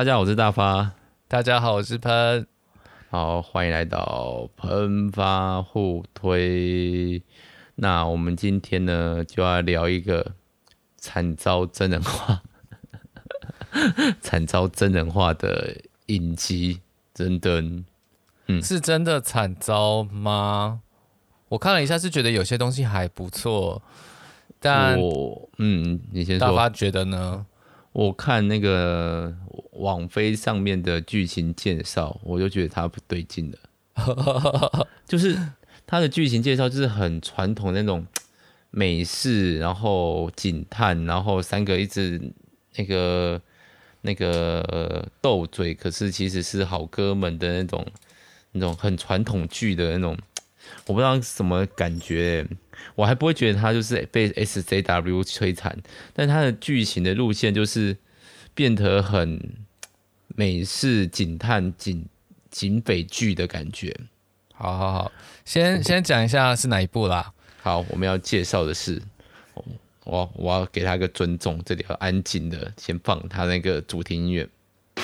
大家好，我是大发。大家好，我是喷。好，欢迎来到喷发互推。那我们今天呢，就要聊一个惨遭真人化、惨遭真人化的影集，真的，嗯，是真的惨遭吗？我看了一下，是觉得有些东西还不错，但我，嗯，你先说。大发觉得呢？我看那个网飞上面的剧情介绍，我就觉得它不对劲了。就是它的剧情介绍就是很传统那种美式，然后警探，然后三个一直那个那个斗嘴，可是其实是好哥们的那种那种很传统剧的那种，我不知道什么感觉。我还不会觉得他就是被 SJW 摧残，但他的剧情的路线就是变得很美式警探警警匪剧的感觉。好好好，先先讲一下是哪一部啦。好，我们要介绍的是，我我要给他一个尊重，这里要安静的先放他那个主题音乐，《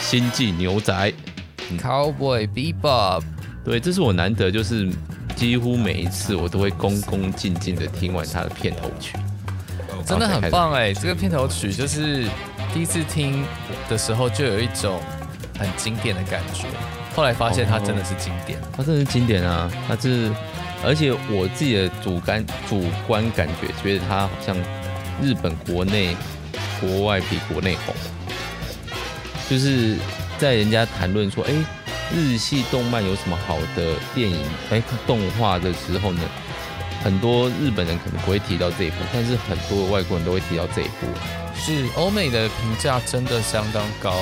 星际牛仔》Cowboy Bebop。对，这是我难得就是。几乎每一次我都会恭恭敬敬的听完他的片头曲，真的很棒哎！这个片头曲就是第一次听的时候就有一种很经典的感觉，后来发现它真的是经典，它真的是经典啊！它是，而且我自己的主观主观感觉，觉得它好像日本国内国外比国内红，就是在人家谈论说，哎。日系动漫有什么好的电影？哎，动画的时候呢，很多日本人可能不会提到这一部，但是很多外国人都会提到这一部。是欧美的评价真的相当高，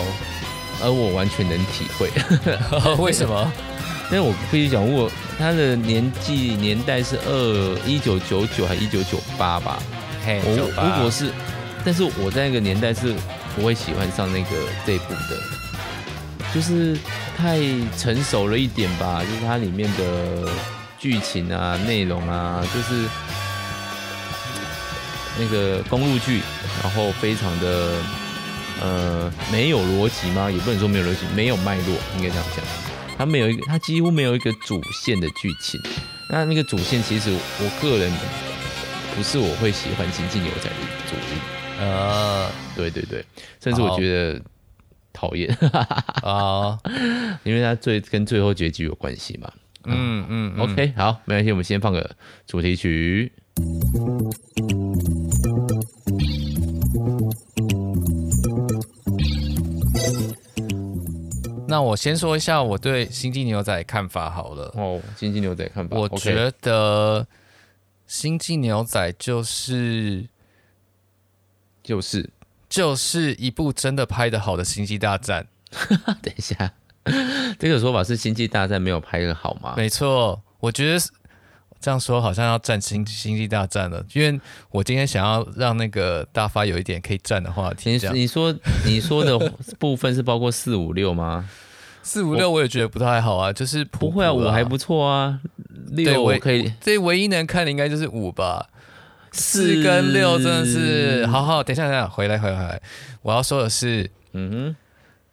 而我完全能体会。为什么？因为我必须讲，如果他的年纪年代是二一九九九还一九九八吧？嘿，我如果是，但是我在那个年代是不会喜欢上那个这一部的，就是。太成熟了一点吧，就是它里面的剧情啊、内容啊，就是那个公路剧，然后非常的呃没有逻辑吗？也不能说没有逻辑，没有脉络，应该这样讲。它没有一个，它几乎没有一个主线的剧情。那那个主线其实我个人不是我会喜欢《星际牛仔》的主力。呃，对对对，甚至我觉得。讨厌啊，因为它最跟最后结局有关系嘛。嗯嗯，嗯，OK，好，没关系，我们先放个主题曲。那我先说一下我对《星际牛仔》的看法好了。哦，《星际牛仔》看法，我觉得《星际牛仔》就是就是。就是一部真的拍的好的《星际大战》。等一下，这个说法是《星际大战》没有拍的好吗？没错，我觉得这样说好像要战《星星际大战》了，因为我今天想要让那个大发有一点可以战的话题。你说你说的部分是包括四五六吗？四五六我也觉得不太好啊，就是不会啊，五还不错啊，六我可以。这唯一能看的应该就是五吧。四跟六真的是，好好，等一下，等一下，回来，回来，回来。我要说的是，嗯哼，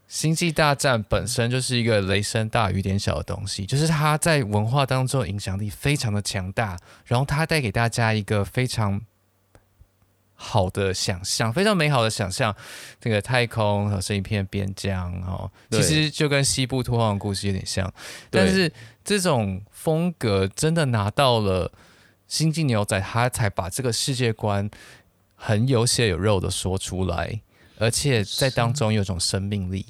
星际大战本身就是一个雷声大雨点小的东西，就是它在文化当中影响力非常的强大，然后它带给大家一个非常好的想象，非常美好的想象。这个太空是一片边疆，哦，其实就跟西部拓荒的故事有点像，但是这种风格真的拿到了。星际牛仔他才把这个世界观很有血有肉的说出来，而且在当中有种生命力。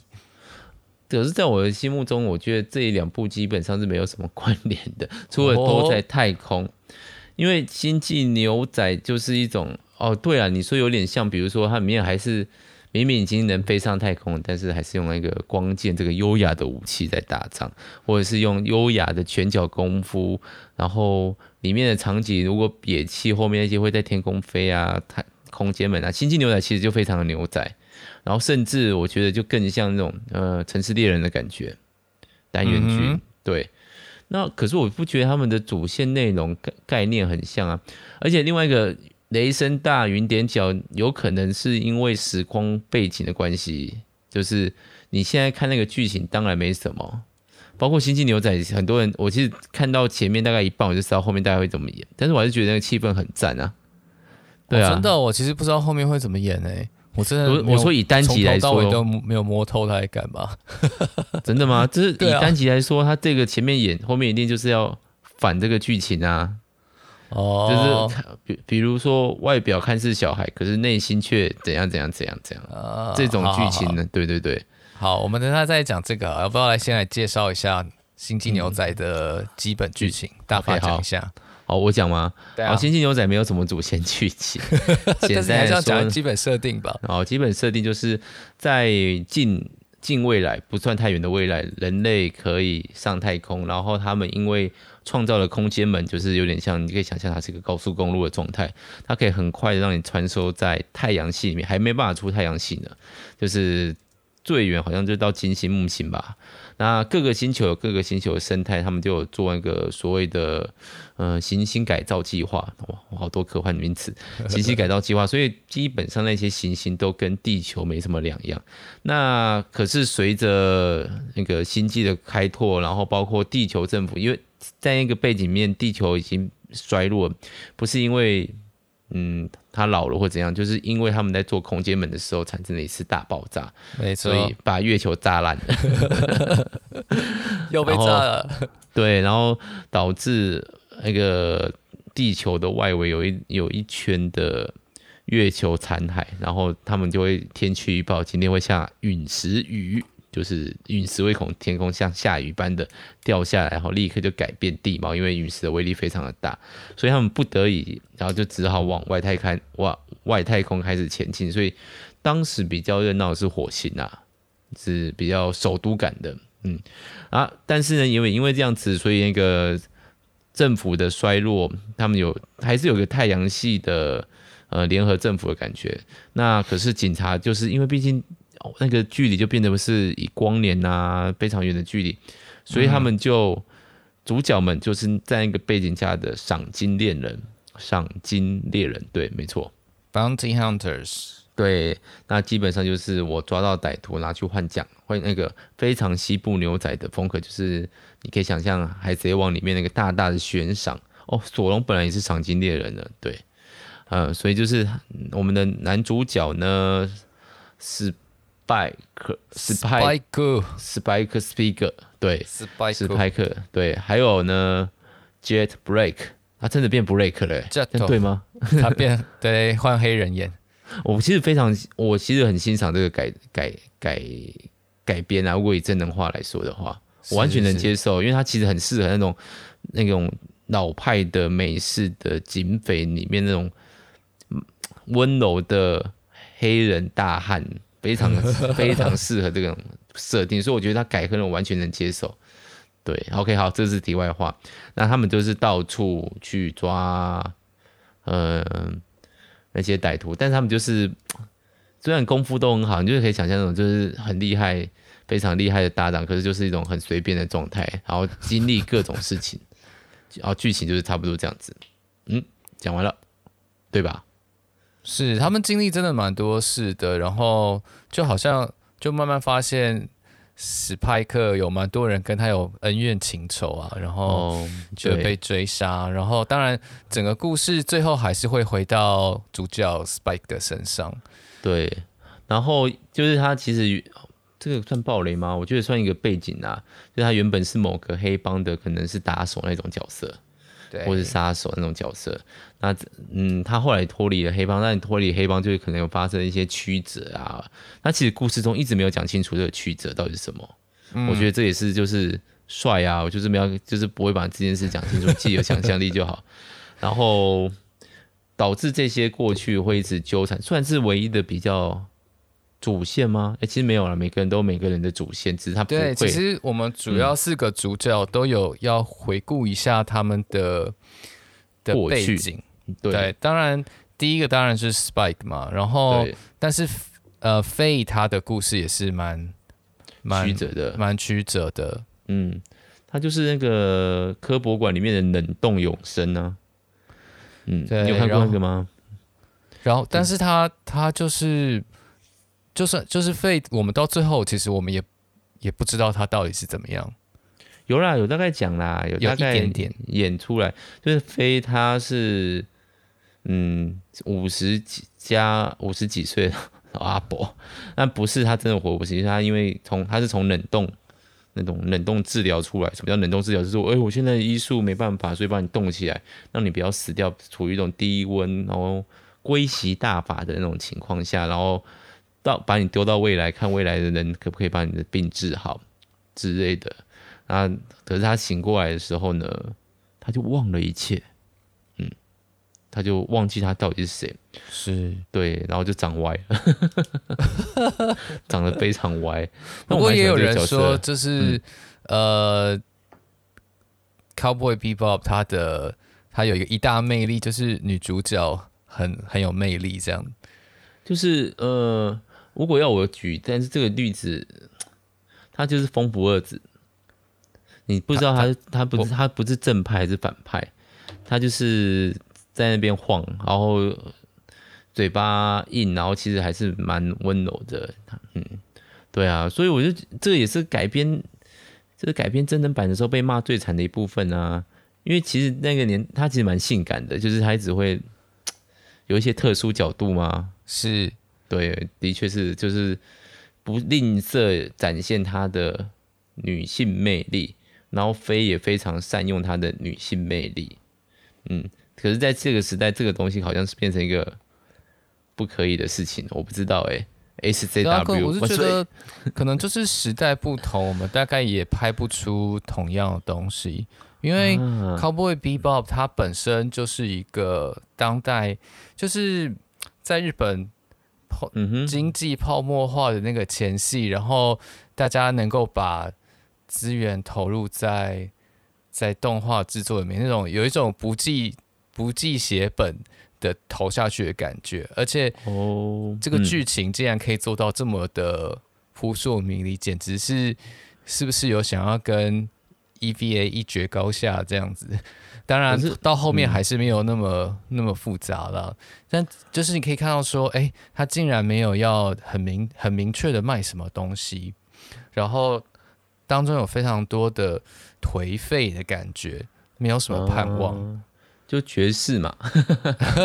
可是，在我的心目中，我觉得这两部基本上是没有什么关联的，除了都在太空。因为星际牛仔就是一种哦，对啊，你说有点像，比如说它里面还是明明已经能飞上太空，但是还是用那个光剑这个优雅的武器在打仗，或者是用优雅的拳脚功夫，然后。里面的场景，如果憋气，后面那些会在天空飞啊，太空间门啊，星际牛仔其实就非常的牛仔，然后甚至我觉得就更像那种呃城市猎人的感觉，单元剧、嗯、对。那可是我不觉得他们的主线内容概概念很像啊，而且另外一个雷声大雨点小，有可能是因为时空背景的关系，就是你现在看那个剧情，当然没什么。包括《星际牛仔》，很多人我其实看到前面大概一半，我就知道后面大概会怎么演。但是我还是觉得那个气氛很赞啊。对啊，哦、真的，我其实不知道后面会怎么演呢、欸。我真的，我说以单集来说，都没有摸透他在干嘛。真的吗？就是以单集来说，他这个前面演，后面一定就是要反这个剧情啊。哦，就是比比如说外表看似小孩，可是内心却怎样怎样怎样怎样。啊，这种剧情呢？对对对。好，我们等下再讲这个，要不要来先来介绍一下《星际牛仔》的基本剧情，嗯、大概讲一下。好，我讲吗？对啊。星际牛仔 没有什么主线剧情，简单来讲基本设定吧。哦，基本设定就是在近近未来，不算太远的未来，人类可以上太空，然后他们因为创造了空间门，就是有点像，你可以想象它是一个高速公路的状态，它可以很快的让你穿梭在太阳系里面，还没办法出太阳系呢，就是最远好像就到金星、木星吧。那各个星球有各个星球的生态，他们就有做一个所谓的呃行星改造计划，哇，好多科幻名词，行星改造计划，所以基本上那些行星都跟地球没什么两样。那可是随着那个星际的开拓，然后包括地球政府，因为在那个背景面，地球已经衰落，不是因为。嗯，他老了或怎样，就是因为他们在做空间门的时候产生了一次大爆炸，没错，所以把月球炸烂了，又被炸了。对，然后导致那个地球的外围有一有一圈的月球残骸，然后他们就会天气预报今天会下陨石雨。就是陨石会从天空像下雨般的掉下来，然后立刻就改变地貌，因为陨石的威力非常的大，所以他们不得已，然后就只好往外太空往外太空开始前进。所以当时比较热闹的是火星啊，是比较首都感的，嗯啊，但是呢，因为因为这样子，所以那个政府的衰落，他们有还是有个太阳系的呃联合政府的感觉。那可是警察就是因为毕竟。那个距离就变得不是以光年啊非常远的距离，所以他们就、嗯、主角们就是在那个背景下的赏金猎人，赏金猎人，对，没错，Bounty Hunters，对，那基本上就是我抓到歹徒拿去换奖，换那个非常西部牛仔的风格，就是你可以想象《海贼王》里面那个大大的悬赏。哦，索隆本来也是赏金猎人的，对，呃，所以就是我们的男主角呢是。拜克斯派克斯派克斯皮克对 Spike 对，还有呢，Jet Black，他真的变 Black 了，对吗？他变对换黑人演，我其实非常，我其实很欣赏这个改改改改编啊。如果以真人化来说的话，我完全能接受，因为他其实很适合那种那种老派的美式的警匪里面那种温柔的黑人大汉。非常 非常适合这种设定，所以我觉得他改可能我完全能接受。对，OK，好，这是题外话。那他们就是到处去抓，呃，那些歹徒，但是他们就是虽然功夫都很好，你就是可以想象那种就是很厉害、非常厉害的搭档，可是就是一种很随便的状态，然后经历各种事情，然 后剧情就是差不多这样子。嗯，讲完了，对吧？是，他们经历真的蛮多事的，然后就好像就慢慢发现史派克有蛮多人跟他有恩怨情仇啊，然后就被追杀，然后当然整个故事最后还是会回到主角 Spike 的身上。对，然后就是他其实这个算暴雷吗？我觉得算一个背景啊，就他原本是某个黑帮的，可能是打手那种角色。对，或是杀手那种角色，那嗯，他后来脱离了黑帮，但脱离黑帮就是可能有发生一些曲折啊。那其实故事中一直没有讲清楚这个曲折到底是什么。嗯、我觉得这也是就是帅啊，我就是没有，就是不会把这件事讲清楚，自己有想象力就好。然后导致这些过去会一直纠缠，算是唯一的比较。主线吗？哎、欸，其实没有了，每个人都有每个人的主线，只是他不会。对，其实我们主要四个主角都有要回顾一下他们的的背景。对，对，当然第一个当然是 Spike 嘛，然后但是呃，Faye 他的故事也是蛮蛮曲折的，蛮曲折的。嗯，他就是那个科博馆里面的冷冻永生呢、啊。嗯，对，你有看过那个吗？然后但是他他就是。就算就是废，我们到最后其实我们也也不知道他到底是怎么样。有啦，有大概讲啦，有大概点点演出来，就是飞他是嗯五十几加五十几岁的阿伯，但不是他真的活不起，他因为从他是从冷冻那种冷冻治疗出来，什么叫冷冻治疗？就是说，哎、欸，我现在医术没办法，所以把你冻起来，让你不要死掉，处于一种低温，然后归习大法的那种情况下，然后到把你丢到未来，看未来的人可不可以把你的病治好之类的。啊！可是他醒过来的时候呢，他就忘了一切，嗯，他就忘记他到底是谁，是对，然后就长歪了，长得非常歪。不过也有人说，就是、嗯、呃，Cowboy Bebop 他的他有一个一大魅力，就是女主角很很有魅力，这样。就是呃，如果要我举，但是这个例子，他就是风不二子。你不知道他他，他不是他不是正派还是反派，他就是在那边晃，然后嘴巴硬，然后其实还是蛮温柔的。嗯，对啊，所以我就这个也是改编，这个改编真人版的时候被骂最惨的一部分啊。因为其实那个年他其实蛮性感的，就是他只会有一些特殊角度嘛。是，对，的确是，就是不吝啬展现她的女性魅力。然后飞也非常善用她的女性魅力，嗯，可是在这个时代，这个东西好像是变成一个不可以的事情，我不知道哎、欸。SJW，我是觉得可能就是时代不同，我们大概也拍不出同样的东西，因为 Cowboy Bebop 它本身就是一个当代，就是在日本泡经济泡沫化的那个前戏，然后大家能够把资源投入在在动画制作里面，那种有一种不计不计血本的投下去的感觉，而且哦，这个剧情竟然可以做到这么的扑朔迷离，简直是是不是有想要跟 EVA 一决高下这样子？当然，到后面还是没有那么那么复杂了。但就是你可以看到说，哎，他竟然没有要很明很明确的卖什么东西，然后。当中有非常多的颓废的感觉，没有什么盼望，嗯、就爵士嘛，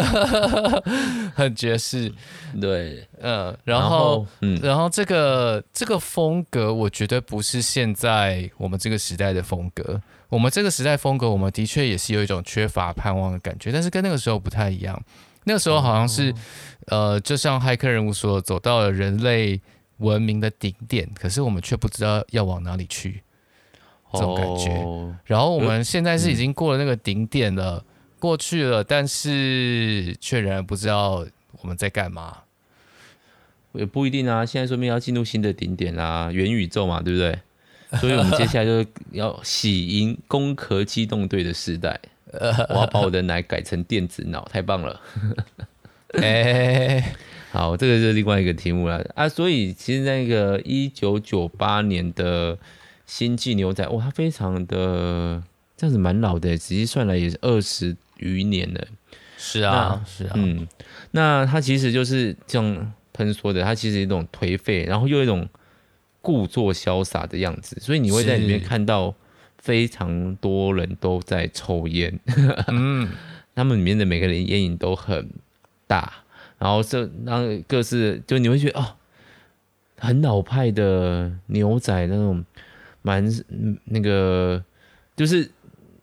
很爵士，对，嗯，然后，然后嗯，然后这个这个风格，我觉得不是现在我们这个时代的风格。我们这个时代风格，我们的确也是有一种缺乏盼望的感觉，但是跟那个时候不太一样。那个时候好像是，哦、呃，就像骇客人物说，走到了人类。文明的顶点，可是我们却不知道要往哪里去，这种感觉。Oh, 然后我们现在是已经过了那个顶点了，嗯、过去了，但是却仍然不知道我们在干嘛。也不一定啊，现在说明要进入新的顶点啊，元宇宙嘛，对不对？所以我们接下来就要喜迎攻壳机动队的时代。我要把我的奶改成电子脑，太棒了！哎。好，这个是另外一个题目了啊。所以其实那个一九九八年的《星际牛仔》哇，它非常的这样子蛮老的，仔细算来也是二十余年了。是啊，是啊，嗯，那它其实就是像喷说的，它其实一种颓废，然后又一种故作潇洒的样子，所以你会在里面看到非常多人都在抽烟，嗯，他们里面的每个人烟瘾都很大。然后这让各自就你会觉得哦，很老派的牛仔那种蛮那个，就是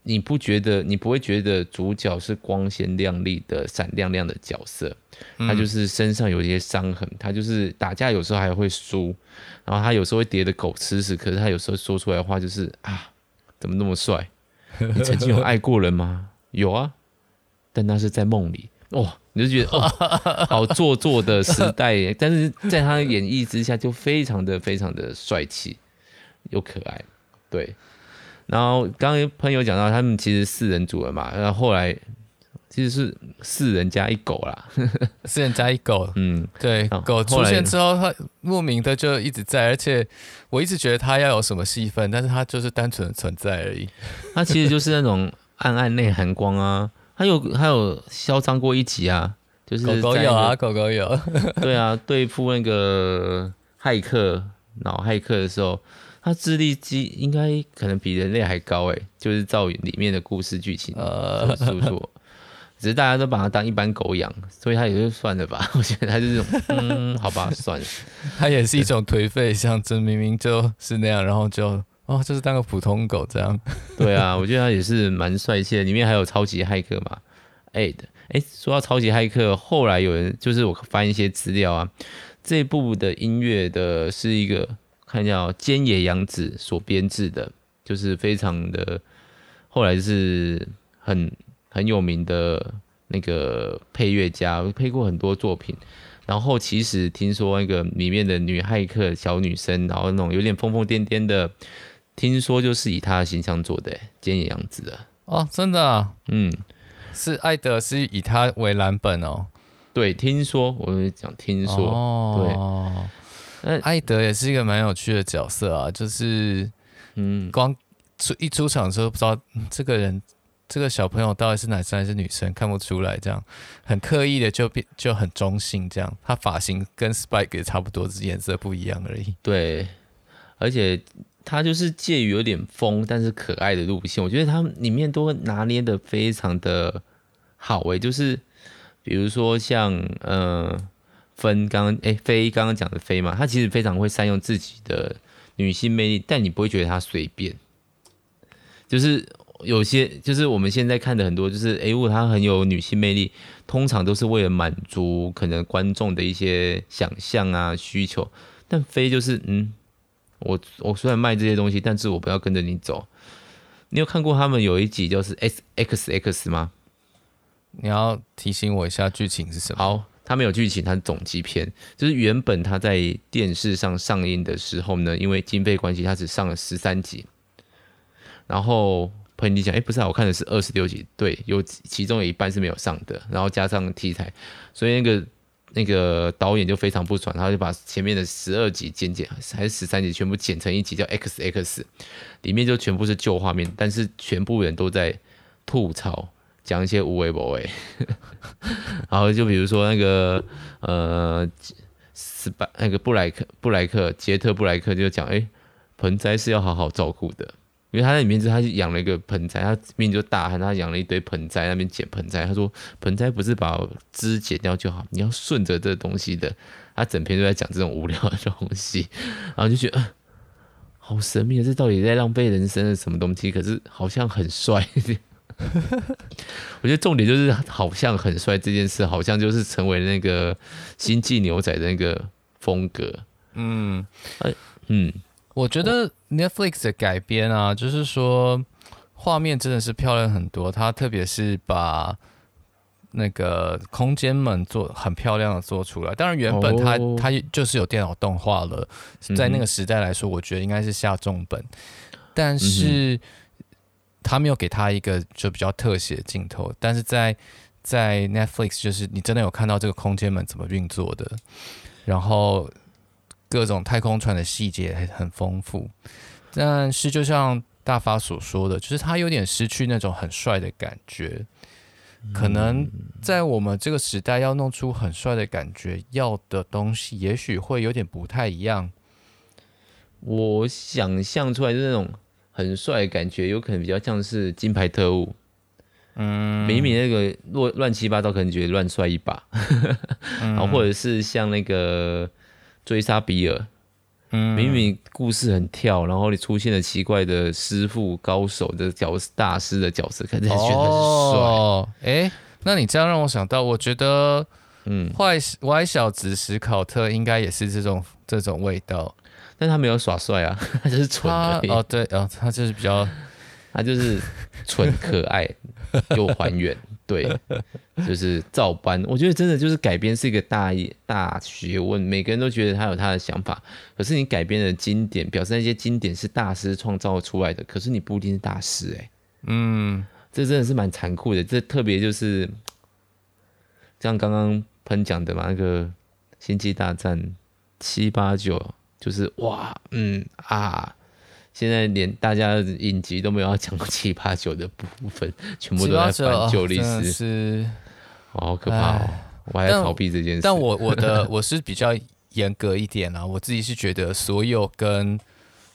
你不觉得你不会觉得主角是光鲜亮丽的闪亮亮的角色，他就是身上有一些伤痕，他就是打架有时候还会输，然后他有时候会叠的狗吃屎，可是他有时候说出来的话就是啊，怎么那么帅？你曾经有爱过人吗？有啊，但那是在梦里。哇，你就觉得哦，好做作的时代，但是在他的演绎之下，就非常的非常的帅气又可爱，对。然后刚刚朋友讲到，他们其实四人组了嘛，然后后来其实是四人加一狗啦，四人加一狗，嗯，对，狗出现之后，他莫名的就一直在，而且我一直觉得他要有什么戏份，但是他就是单纯的存在而已，他其实就是那种暗暗内含光啊。他有还有嚣张过一集啊，就是狗狗有啊，狗狗有。对啊，对付那个骇客脑骇客的时候，他智力机应该可能比人类还高诶，就是照里面的故事剧情呃说说。只是大家都把它当一般狗养，所以他也就算了吧。我觉得他就是种，嗯，好吧，算了。他也是一种颓废象征，明明就是那样，然后就哦，就是当个普通狗这样。对啊，我觉得他也是蛮帅气的。里面还有超级骇客嘛，Ed。哎，说到超级骇客，后来有人就是我翻一些资料啊，这部的音乐的是一个看一下哦，菅野洋子所编制的，就是非常的，后来是很。很有名的那个配乐家，配过很多作品。然后其实听说那个里面的女骇客小女生，然后那种有点疯疯癫癫的，听说就是以她的形象做的，菅野洋子的哦，真的啊，嗯，是爱德是以她为蓝本哦。对，听说我讲听说，哦、对，那艾德也是一个蛮有趣的角色啊，就是嗯，光出一出场的时候不知道这个人。这个小朋友到底是男生还是女生？看不出来，这样很刻意的就变就很中性，这样他发型跟 Spike 也差不多，只是颜色不一样而已。对，而且他就是介于有点疯但是可爱的路线，我觉得他里面都拿捏的非常的好诶，就是比如说像呃分刚刚哎飞刚刚讲的飞嘛，他其实非常会善用自己的女性魅力，但你不会觉得他随便，就是。有些就是我们现在看的很多，就是哎，如果他很有女性魅力，通常都是为了满足可能观众的一些想象啊需求。但飞就是，嗯，我我虽然卖这些东西，但是我不要跟着你走。你有看过他们有一集就是 S X X 吗？你要提醒我一下剧情是什么？好，他没有剧情，它是总集篇，就是原本他在电视上上映的时候呢，因为经费关系，他只上了十三集，然后。朋友你讲，哎，不是啊，我看的是二十六集，对，有其中有一半是没有上的，然后加上题材，所以那个那个导演就非常不爽，他就把前面的十二集剪剪，还是十三集全部剪成一集叫 X X，里面就全部是旧画面，但是全部人都在吐槽，讲一些无为不为，然后就比如说那个呃，斯巴那个布莱克布莱克杰特布莱克就讲，哎，盆栽是要好好照顾的。因为他在里面是，他养了一个盆栽，他命就大汉，他养了一堆盆栽，那边捡盆栽。他说盆栽不是把枝剪掉就好，你要顺着这东西的。他整篇都在讲这种无聊的东西，然后就觉得、好神秘啊，这到底在浪费人生的什么东西？可是好像很帅。我觉得重点就是好像很帅这件事，好像就是成为那个星际牛仔的那个风格。嗯，嗯。我觉得 Netflix 的改编啊，就是说画面真的是漂亮很多。它特别是把那个空间们做很漂亮的做出来。当然，原本它它就是有电脑动画了，在那个时代来说，我觉得应该是下重本。但是他没有给他一个就比较特写镜头。但是在在 Netflix，就是你真的有看到这个空间门怎么运作的，然后。各种太空船的细节很很丰富，但是就像大发所说的，就是他有点失去那种很帅的感觉。可能在我们这个时代，要弄出很帅的感觉，要的东西也许会有点不太一样。我想象出来就是那种很帅感觉，有可能比较像是《金牌特务》。嗯，明明那个乱乱七八糟，可能觉得乱帅一把，然后或者是像那个。追杀比尔，嗯，明明故事很跳，然后你出现了奇怪的师傅、高手的角色、大师的角色，看起来觉得很帅。哦，哎，那你这样让我想到，我觉得，嗯，坏歪小子史考特应该也是这种这种味道，但他没有耍帅啊，他就是蠢而已。哦，对，哦，他就是比较，他就是蠢可爱又还原。对，就是照搬。我觉得真的就是改编是一个大大学问，每个人都觉得他有他的想法。可是你改编的经典，表示那些经典是大师创造出来的，可是你不一定是大师哎、欸。嗯，这真的是蛮残酷的。这特别就是像刚刚喷讲的嘛，那个《星际大战》七八九，就是哇，嗯啊。现在连大家影集都没有要讲七八九的部分，全部都在翻旧历史，是好可怕哦！我还在逃避这件事。但，但我我的我是比较严格一点啊，我自己是觉得所有跟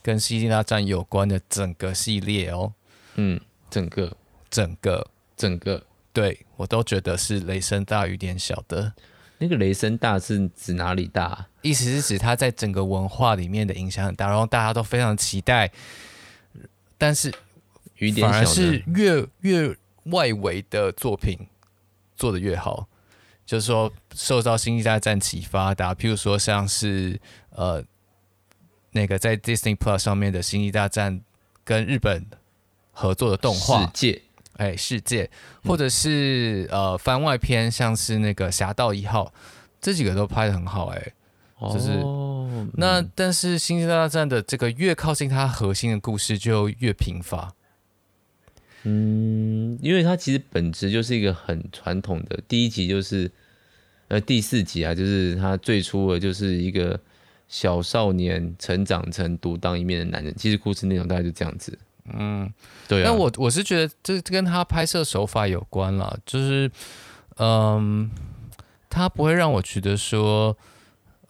跟《星际大战》有关的整个系列哦，嗯，整个整个整个，对我都觉得是雷声大雨点小的。那个雷声大是指哪里大？意思是指它在整个文化里面的影响很大，然后大家都非常期待。但是反而是越越外围的作品做的越好，就是说受到《星际大战》启发的，譬如说像是呃那个在 Disney Plus 上面的《星际大战》跟日本合作的动画世界。哎，世界，或者是、嗯、呃番外篇，像是那个《侠盗一号》，这几个都拍的很好，哎，就是、哦、那、嗯、但是《星际大战》的这个越靠近它核心的故事就越贫乏，嗯，因为它其实本质就是一个很传统的，第一集就是呃第四集啊，就是他最初的就是一个小少年成长成独当一面的男人，其实故事内容大概就这样子。嗯，对、啊。但我我是觉得这跟他拍摄手法有关了，就是，嗯，他不会让我觉得说，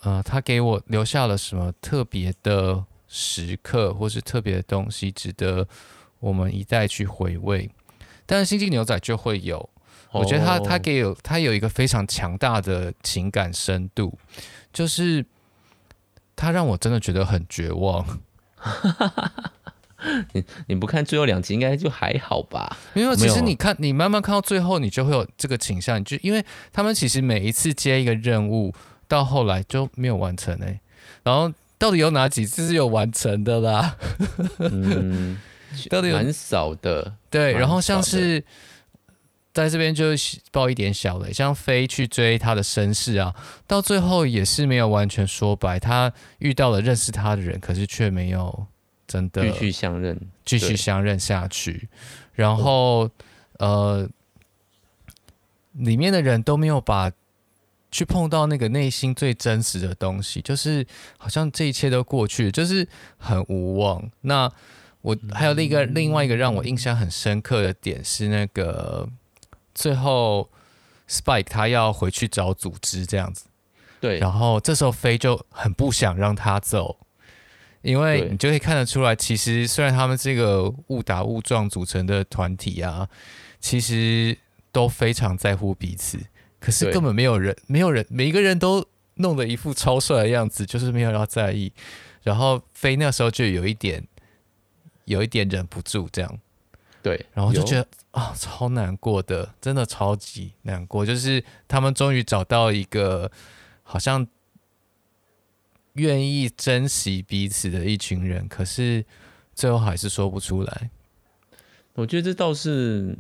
呃，他给我留下了什么特别的时刻，或是特别的东西，值得我们一再去回味。但是《星际牛仔》就会有，我觉得他他给有他有一个非常强大的情感深度，就是他让我真的觉得很绝望。你 你不看最后两集应该就还好吧？没有其实你看，你慢慢看到最后，你就会有这个倾向，就因为他们其实每一次接一个任务，到后来就没有完成哎、欸。然后到底有哪几次是有完成的啦？嗯，到底蛮少的。对，然后像是在这边就爆一点小雷，像飞去追他的身世啊，到最后也是没有完全说白，他遇到了认识他的人，可是却没有。真的继续相认，继续相认下去，然后呃，里面的人都没有把去碰到那个内心最真实的东西，就是好像这一切都过去了，就是很无望。那我还有另一个另外一个让我印象很深刻的点是，那个最后 Spike 他要回去找组织这样子，对，然后这时候飞就很不想让他走。因为你就可以看得出来，其实虽然他们这个误打误撞组成的团体啊，其实都非常在乎彼此，可是根本没有人，没有人，每一个人都弄得一副超帅的样子，就是没有要在意。然后飞那时候就有一点，有一点忍不住这样，对，然后就觉得啊，超难过的，真的超级难过，就是他们终于找到一个好像。愿意珍惜彼此的一群人，可是最后还是说不出来。我觉得这倒是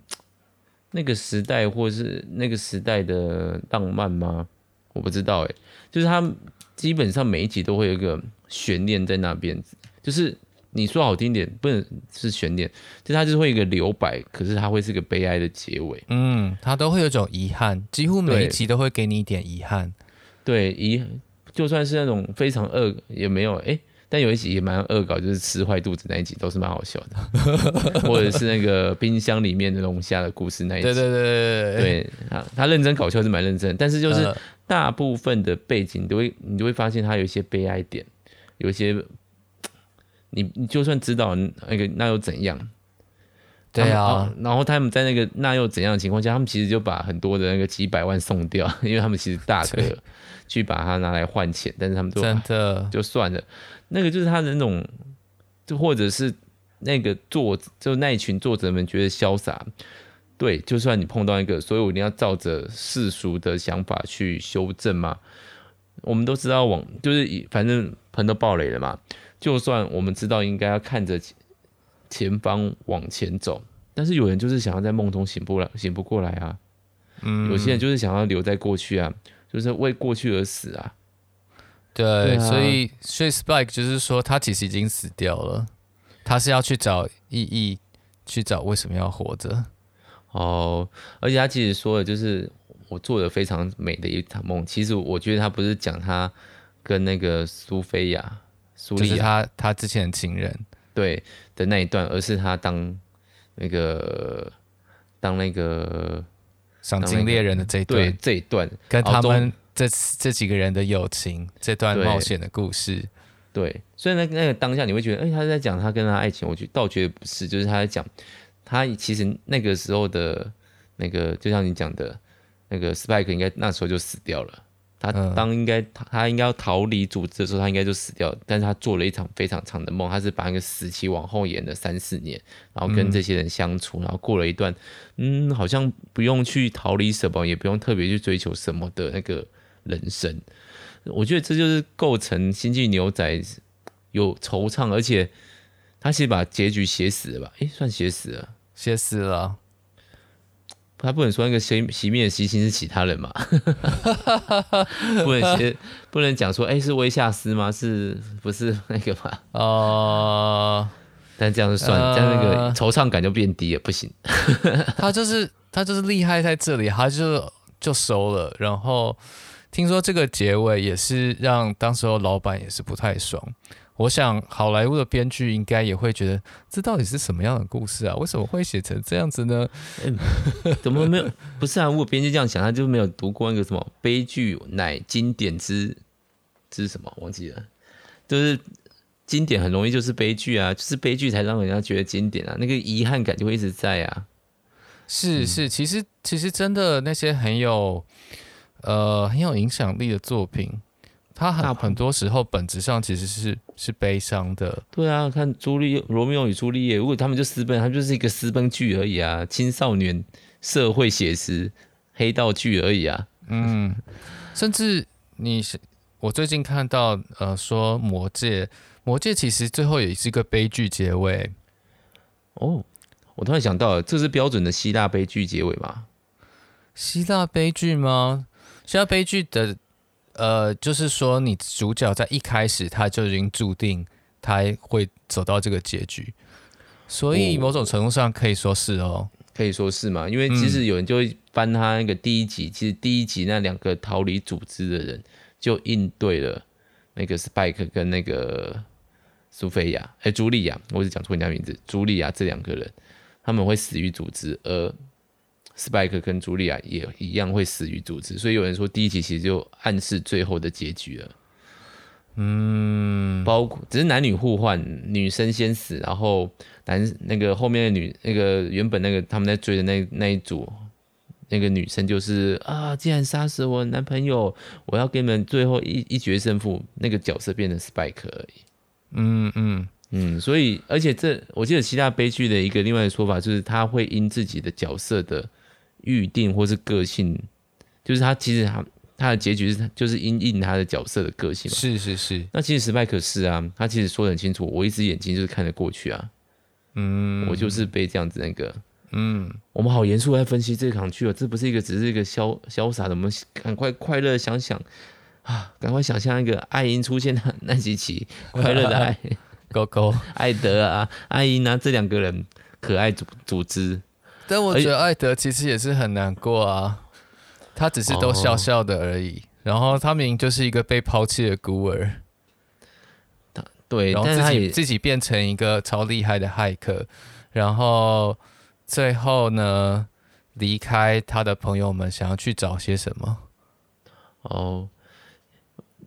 那个时代，或是那个时代的浪漫吗？我不知道哎。就是他基本上每一集都会有一个悬念在那边，就是你说好听点，不能是悬念，就他就是会有一个留白，可是他会是个悲哀的结尾。嗯，他都会有种遗憾，几乎每一集都会给你一点遗憾。对，遗。就算是那种非常恶也没有哎、欸，但有一集也蛮恶搞，就是吃坏肚子那一集都是蛮好笑的，或者是那个冰箱里面的龙虾的故事那一集，对对对对对，对。他他认真搞笑是蛮认真，但是就是大部分的背景你都会你就会发现他有一些悲哀点，有一些你你就算知道那个那又怎样？对啊，然后他们在那个那又怎样的情况下，他们其实就把很多的那个几百万送掉，因为他们其实大可。去把它拿来换钱，但是他们都真的就算了。那个就是他的那种，就或者是那个作，就那一群作者们觉得潇洒。对，就算你碰到一个，所以我一定要照着世俗的想法去修正嘛。我们都知道往就是反正盆都爆雷了嘛。就算我们知道应该要看着前方往前走，但是有人就是想要在梦中醒不来，醒不过来啊。嗯，有些人就是想要留在过去啊。就是为过去而死啊！对，对啊，所以所以 Spike 就是说，他其实已经死掉了，他是要去找意义，去找为什么要活着。哦，而且他其实说的，就是我做的非常美的一场梦。其实我觉得他不是讲他跟那个苏菲亚、苏丽亚，就是他他之前的情人对的那一段，而是他当那个当那个。赏金猎人的这一段，对这一段跟他们这这几个人的友情，这段冒险的故事。对，所以那那个当下你会觉得，哎，他在讲他跟他爱情，我觉倒觉得不是，就是他在讲他其实那个时候的那个，就像你讲的，那个 Spike 应该那时候就死掉了。他当应该他他应该要逃离组织的时候，他应该就死掉了。但是他做了一场非常长的梦，他是把那个死期往后延了三四年，然后跟这些人相处，然后过了一段，嗯，好像不用去逃离什么，也不用特别去追求什么的那个人生。我觉得这就是构成《星际牛仔》有惆怅，而且他其实把结局写死了吧？诶，算写死了，写死了。他不能说那个熄熄灭的西星是其他人嘛？不能写，不能讲说，哎、欸，是威夏斯吗？是不是那个嘛？哦，但这样就算了，这样那个惆怅感就变低了，不行。他就是他就是厉害在这里，他就就收了，然后。听说这个结尾也是让当时候老板也是不太爽。我想好莱坞的编剧应该也会觉得，这到底是什么样的故事啊？为什么会写成这样子呢？欸、怎么没有？不是啊，如果编剧这样想，他就没有读过那个什么“悲剧乃经典之之什么”，忘记了。就是经典很容易就是悲剧啊，就是悲剧才让人家觉得经典啊，那个遗憾感就会一直在啊。是是，其实其实真的那些很有。呃，很有影响力的作品，它很很多时候本质上其实是是悲伤的。对啊，看朱丽罗密欧与朱丽叶，如果他们就私奔，他们就是一个私奔剧而已啊，青少年社会写实黑道剧而已啊。嗯，甚至你是我最近看到呃说魔戒，魔戒其实最后也是一个悲剧结尾。哦，我突然想到了，这是标准的希腊悲剧结尾吗？希腊悲剧吗？希腊悲剧的，呃，就是说，你主角在一开始他就已经注定他会走到这个结局，所以某种程度上可以说是哦，可以说是嘛。因为其实有人就会翻他那个第一集，嗯、其实第一集那两个逃离组织的人就应对了那个 Spike 跟那个苏菲亚，哎，茱莉亚，我是讲错人家名字，茱莉亚这两个人他们会死于组织，而。Spike 跟茱莉亚也一样会死于组织，所以有人说第一集其实就暗示最后的结局了。嗯，包括只是男女互换，女生先死，然后男那个后面的女那个原本那个他们在追的那那一组那个女生就是啊，竟然杀死我男朋友，我要给你们最后一一决胜负，那个角色变成 Spike 而已。嗯嗯嗯，所以而且这我记得其他悲剧的一个另外的说法就是他会因自己的角色的。预定或是个性，就是他其实他他的结局是，就是因应他的角色的个性嘛。是是是。那其实史派克是啊，他其实说得很清楚，我一只眼睛就是看得过去啊。嗯，我就是被这样子那个。嗯，我们好严肃来分析这场剧哦，这不是一个只是一个潇潇洒的，我们赶快快乐想想啊，赶快想象一个爱因出现的 那几期快乐的爱，狗狗 艾德啊，爱因啊，这两个人可爱组组织。但我觉得艾德其实也是很难过啊，他只是都笑笑的而已。哦、然后他明明就是一个被抛弃的孤儿，对，然后自己自己变成一个超厉害的骇客，然后最后呢，离开他的朋友们，想要去找些什么？哦，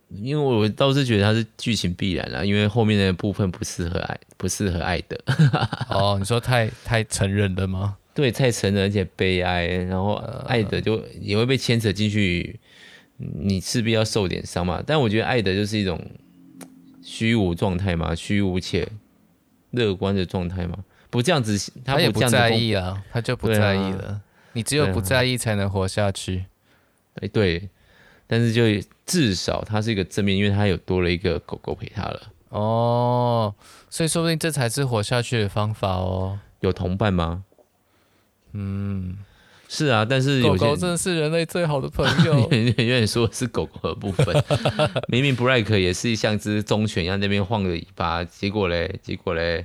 因为我倒是觉得他是剧情必然啊，因为后面的部分不适合爱，不适合艾德。哦，你说太太成人了吗？对，太沉了，而且悲哀，然后爱德就也会被牵扯进去，你势必要受点伤嘛。但我觉得爱德就是一种虚无状态嘛，虚无且乐观的状态嘛。不这样子，他，也不在意啊，他就不在意了。啊、你只有不在意才能活下去。哎，对，但是就至少他是一个正面，因为他有多了一个狗狗陪他了。哦，所以说不定这才是活下去的方法哦。有同伴吗？嗯，是啊，但是有狗狗真的是人类最好的朋友。远远说是狗狗的部分，明明布莱克也是像只忠犬一样那边晃着尾巴，结果嘞，结果嘞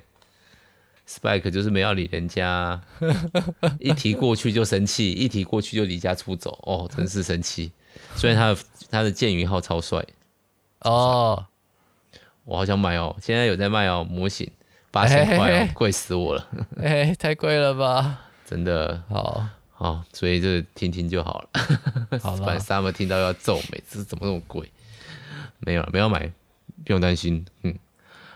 ，Spike 就是没要理人家，一提过去就生气，一提过去就离家出走，哦，真是生气。虽然他的他的剑鱼号超帅哦，我好想买哦，现在有在卖哦，模型八千块哦，贵死我了，哎，太贵了吧。真的好好，所以就听听就好了。好了，把 Summer 听到要皱眉，这是怎么那么贵？没有了，没有买，不用担心。嗯，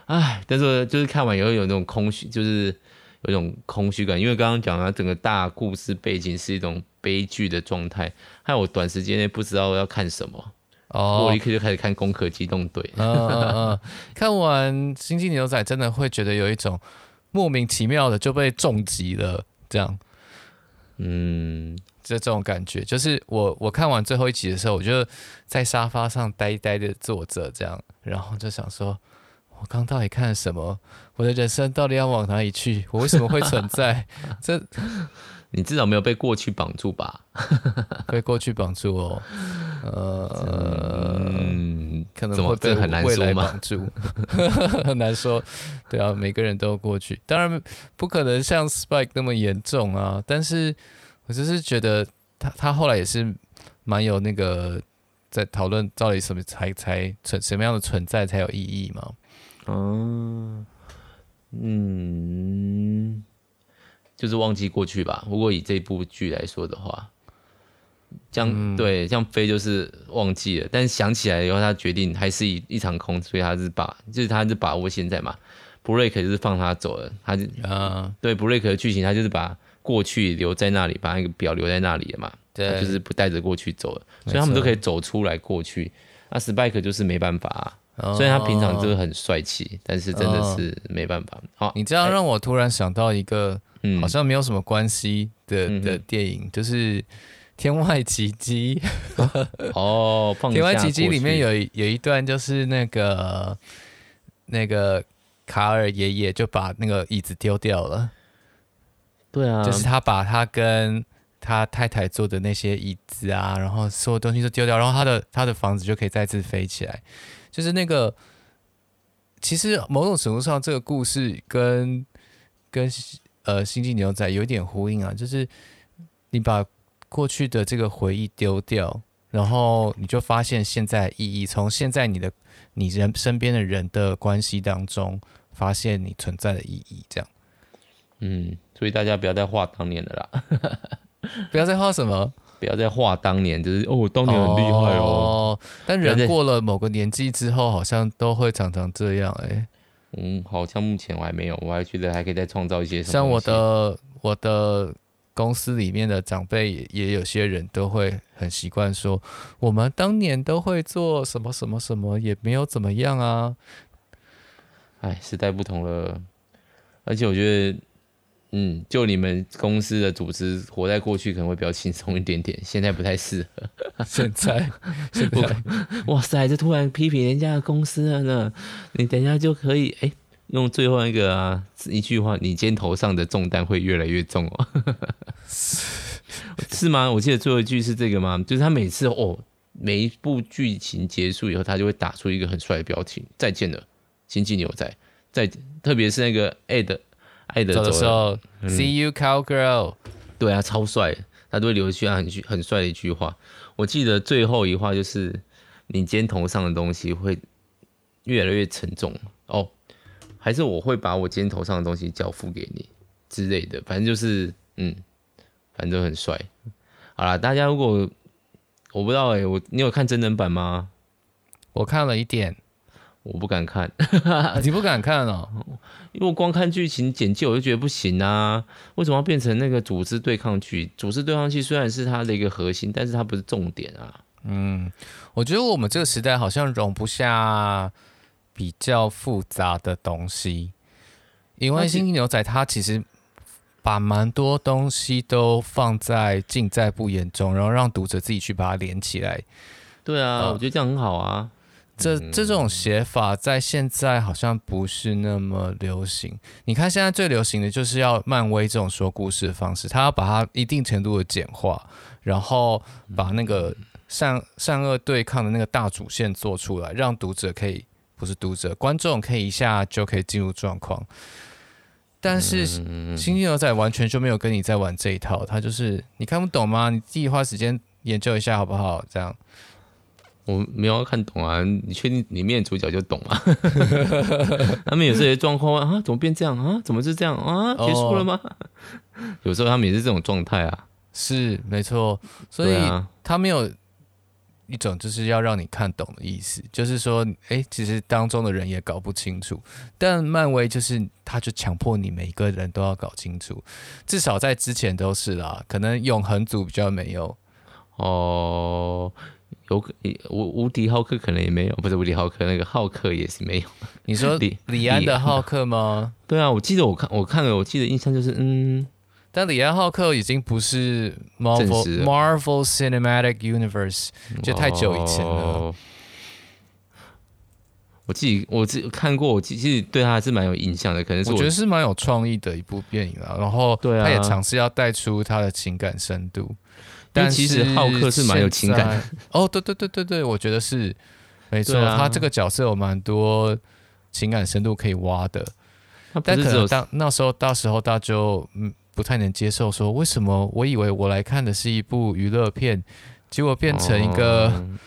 哎，但是就是看完以后有那种空虚，就是有一种空虚感，因为刚刚讲了整个大故事背景是一种悲剧的状态，害我短时间内不知道要看什么。哦，我立刻就开始看《攻壳机动队》。嗯嗯嗯，看完《星际牛仔》真的会觉得有一种莫名其妙的就被重击了，这样。嗯，这这种感觉，就是我我看完最后一集的时候，我就在沙发上呆呆的坐着，这样，然后就想说，我刚到底看了什么？我的人生到底要往哪里去？我为什么会存在？这。你至少没有被过去绑住吧？被过去绑住哦，呃，嗯，可能会被很难说绑住，很难说。对啊，每个人都有过去，当然不可能像 Spike 那么严重啊。但是我就是觉得他他后来也是蛮有那个在讨论到底什么才才存什么样的存在才有意义嘛。嗯嗯。就是忘记过去吧。如果以这部剧来说的话，这样、嗯、对，像飞就是忘记了，但是想起来以后，他决定还是一一场空，所以他是把，就是他是把握现在嘛。布瑞克就是放他走了，他就啊，对布瑞克的剧情，他就是把过去留在那里，把那个表留在那里了嘛。对，就是不带着过去走了，所以他们都可以走出来过去。那 Spike 就是没办法、啊，虽然他平常就是很帅气，但是真的是没办法。好，你这样让我突然想到一个。嗯，好像没有什么关系的的电影，嗯、就是《天外奇迹》哦，《天外奇迹》里面有有一段，就是那个那个卡尔爷爷就把那个椅子丢掉了。对啊，就是他把他跟他太太坐的那些椅子啊，然后所有东西都丢掉，然后他的他的房子就可以再次飞起来。就是那个，其实某种程度上，这个故事跟跟。呃，星际牛仔有点呼应啊，就是你把过去的这个回忆丢掉，然后你就发现现在意义，从现在你的你人身边的人的关系当中，发现你存在的意义，这样。嗯，所以大家不要再画当年的啦，不要再画什么，不要再画当年，就是哦，当年很厉害哦，哦。但人过了某个年纪之后，好像都会常常这样，哎。嗯，好像目前我还没有，我还觉得还可以再创造一些什么。像我的我的公司里面的长辈也也有些人都会很习惯说，我们当年都会做什么什么什么，也没有怎么样啊。哎，时代不同了，而且我觉得。嗯，就你们公司的组织活在过去可能会比较轻松一点点，现在不太适合。现在，现在，哇塞，这突然批评人家的公司了呢？你等一下就可以哎、欸，用最后一个啊一句话，你肩头上的重担会越来越重哦。是吗？我记得最后一句是这个吗？就是他每次哦，每一部剧情结束以后，他就会打出一个很帅的表情：“再见了，星际牛仔。”再特别是那个 Ed。爱的走的时候、嗯、，See you, cowgirl。对啊，超帅，他都会留一句很很帅的一句话。我记得最后一话就是，你肩头上的东西会越来越沉重哦，还是我会把我肩头上的东西交付给你之类的，反正就是，嗯，反正很帅。好啦，大家如果我不知道哎、欸，我你有看真人版吗？我看了一点。我不敢看，你不敢看哦？因为我光看剧情简介我就觉得不行啊！为什么要变成那个组织对抗剧？组织对抗剧虽然是它的一个核心，但是它不是重点啊。嗯，我觉得我们这个时代好像容不下比较复杂的东西，因为《星际牛仔》它其实把蛮多东西都放在尽在不言中，然后让读者自己去把它连起来。对啊，呃、我觉得这样很好啊。这这种写法在现在好像不是那么流行。你看现在最流行的就是要漫威这种说故事的方式，他要把它一定程度的简化，然后把那个善善恶对抗的那个大主线做出来，让读者可以，不是读者，观众可以一下就可以进入状况。但是《星际牛仔》完全就没有跟你在玩这一套，他就是你看不懂吗？你自己花时间研究一下好不好？这样。我没有看懂啊，你确定里面主角就懂吗？他们有这些状况啊，怎么变这样啊？怎么是这样啊？结束了吗？Oh. 有时候他们也是这种状态啊。是没错，所以他没有一种就是要让你看懂的意思，就是说，哎、欸，其实当中的人也搞不清楚。但漫威就是，他就强迫你每一个人都要搞清楚，至少在之前都是啦，可能永恒组比较没有哦。有无无敌浩克可能也没有，不是无敌浩克，那个浩克也是没有。你说 李李安的浩克吗？对啊，我记得我看我看了，我记得印象就是嗯，但李安浩克已经不是 Marvel Marvel Cinematic Universe，就太久以前了。哦、我自己我自己看过，我其实对他还是蛮有印象的，可能是我，我觉得是蛮有创意的一部电影啊。然后对啊，他也尝试要带出他的情感深度。但其实浩克是蛮有情感的哦，对对对对对，我觉得是没错，啊、他这个角色有蛮多情感深度可以挖的。但可能当那时候到时候大家就嗯不太能接受，说为什么我以为我来看的是一部娱乐片，结果变成一个、哦、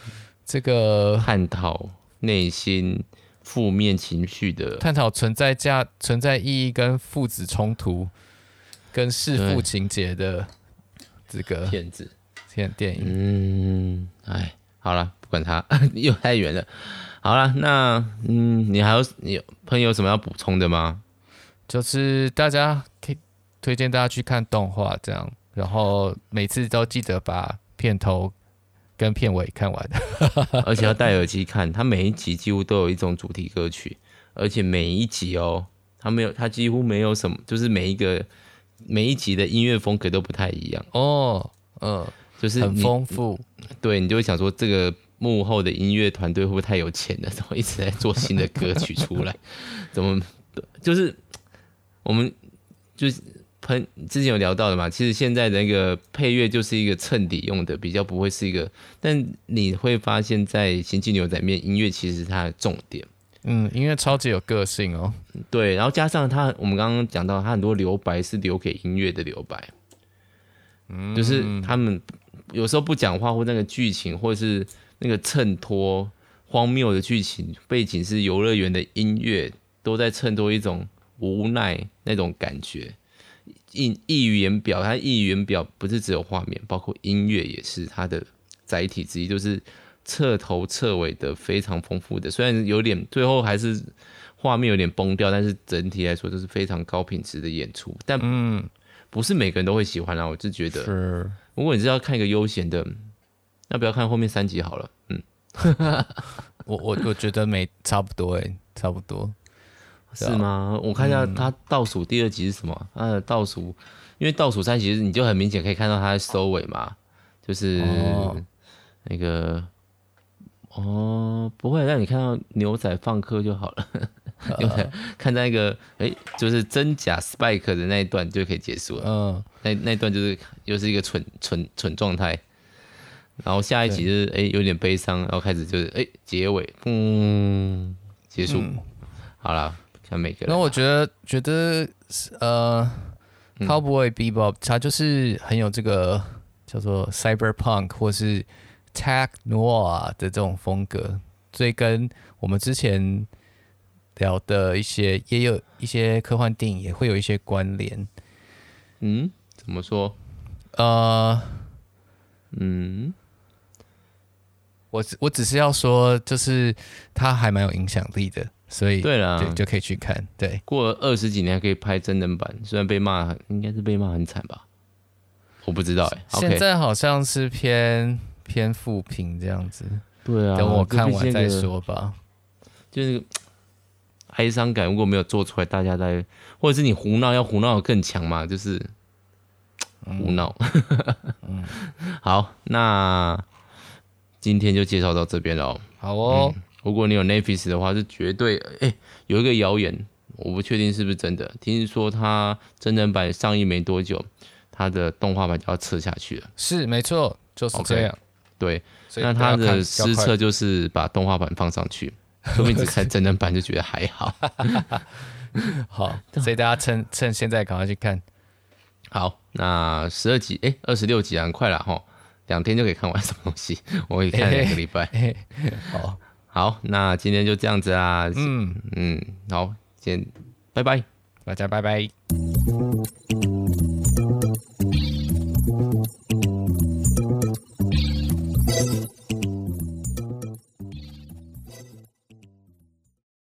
这个探讨内心负面情绪的，探讨存在价、存在意义跟父子冲突跟弑父情节的。这个片子，片电影，嗯，哎，好了，不管他，又太远了。好了，那嗯，你还有你有朋友有什么要补充的吗？就是大家可以推荐大家去看动画，这样，然后每次都记得把片头跟片尾看完，而且要戴耳机看。它每一集几乎都有一种主题歌曲，而且每一集哦，它没有，它几乎没有什么，就是每一个。每一集的音乐风格都不太一样哦，嗯，就是很丰富，对，你就会想说，这个幕后的音乐团队会不会太有钱了？怎么一直在做新的歌曲出来？怎么，就是我们就是喷之前有聊到的嘛，其实现在的那个配乐就是一个衬底用的，比较不会是一个，但你会发现在《星际牛仔》面，音乐其实是它的重点。嗯，音乐超级有个性哦。对，然后加上他，我们刚刚讲到，他很多留白是留给音乐的留白，嗯，就是他们有时候不讲话，或那个剧情，或者是那个衬托荒谬的剧情背景是游乐园的音乐，都在衬托一种无奈那种感觉。意溢于言表，它溢于言表不是只有画面，包括音乐也是它的载体之一，就是。彻头彻尾的非常丰富的，虽然有点最后还是画面有点崩掉，但是整体来说都是非常高品质的演出。但嗯，不是每个人都会喜欢啊，我就觉得，是如果你是要看一个悠闲的，那不要看后面三集好了。嗯，我我我觉得没差不多哎、欸，差不多是吗？我看一下他倒数第二集是什么？他的倒数，因为倒数三集你就很明显可以看到他的收尾嘛，就是那个。哦，不会，让你看到牛仔放课就好了。牛仔看那个，哎、欸，就是真假 Spike 的那一段就可以结束了。嗯，那那一段就是又是一个蠢蠢蠢状态。然后下一集就是哎、欸、有点悲伤，然后开始就是哎、欸、结尾，嗯，结束。嗯、好了，看每个人。那我觉得觉得呃、嗯、，Cowboy Bebop 他就是很有这个叫做 Cyberpunk 或是。Tech Noir 的这种风格，所以跟我们之前聊的一些，也有一些科幻电影也会有一些关联。嗯，怎么说？呃，嗯，我我只是要说，就是它还蛮有影响力的，所以对了，就可以去看。对，过了二十几年还可以拍真人版，虽然被骂，应该是被骂很惨吧？我不知道哎、欸。现在好像是偏。偏负评这样子，对啊，等我看完再说吧。就是哀伤感如果没有做出来，大家在或者是你胡闹要胡闹的更强嘛，就是胡闹。嗯，好，那今天就介绍到这边喽。好哦、嗯，如果你有 Netflix 的话，是绝对哎、欸，有一个谣言，我不确定是不是真的，听说它真人版上映没多久，它的动画版就要撤下去了。是，没错，就是这样。Okay. 对，那他的失策就是把动画版放上去，说明只看真人版就觉得还好。好，所以大家趁趁现在赶快去看。好，那十二集，哎，二十六集啊，很快了哈，两天就可以看完什么东西？我会看两个礼拜。好，好，那今天就这样子啊。嗯嗯，好，先拜拜，大家拜拜。